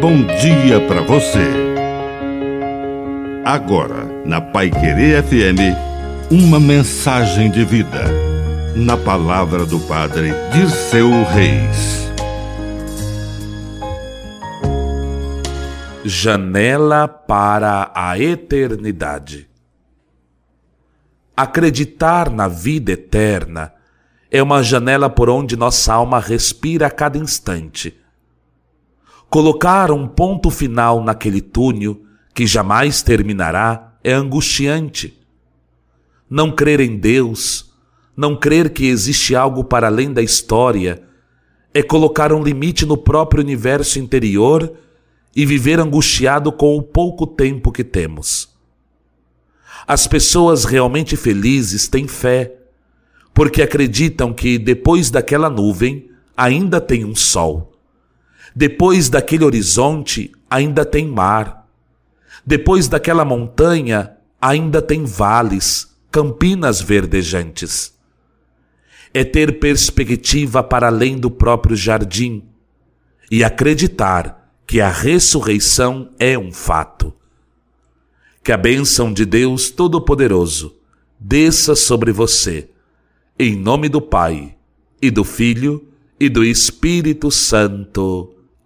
bom dia para você. Agora, na Pai Querer FM, uma mensagem de vida. Na palavra do Padre Dirceu Reis. Janela para a eternidade. Acreditar na vida eterna é uma janela por onde nossa alma respira a cada instante Colocar um ponto final naquele túnel que jamais terminará é angustiante. Não crer em Deus, não crer que existe algo para além da história, é colocar um limite no próprio universo interior e viver angustiado com o pouco tempo que temos. As pessoas realmente felizes têm fé, porque acreditam que depois daquela nuvem ainda tem um sol depois daquele horizonte, ainda tem mar. Depois daquela montanha, ainda tem vales, campinas verdejantes. É ter perspectiva para além do próprio jardim e acreditar que a ressurreição é um fato. Que a bênção de Deus Todo-Poderoso desça sobre você, em nome do Pai, e do Filho, e do Espírito Santo.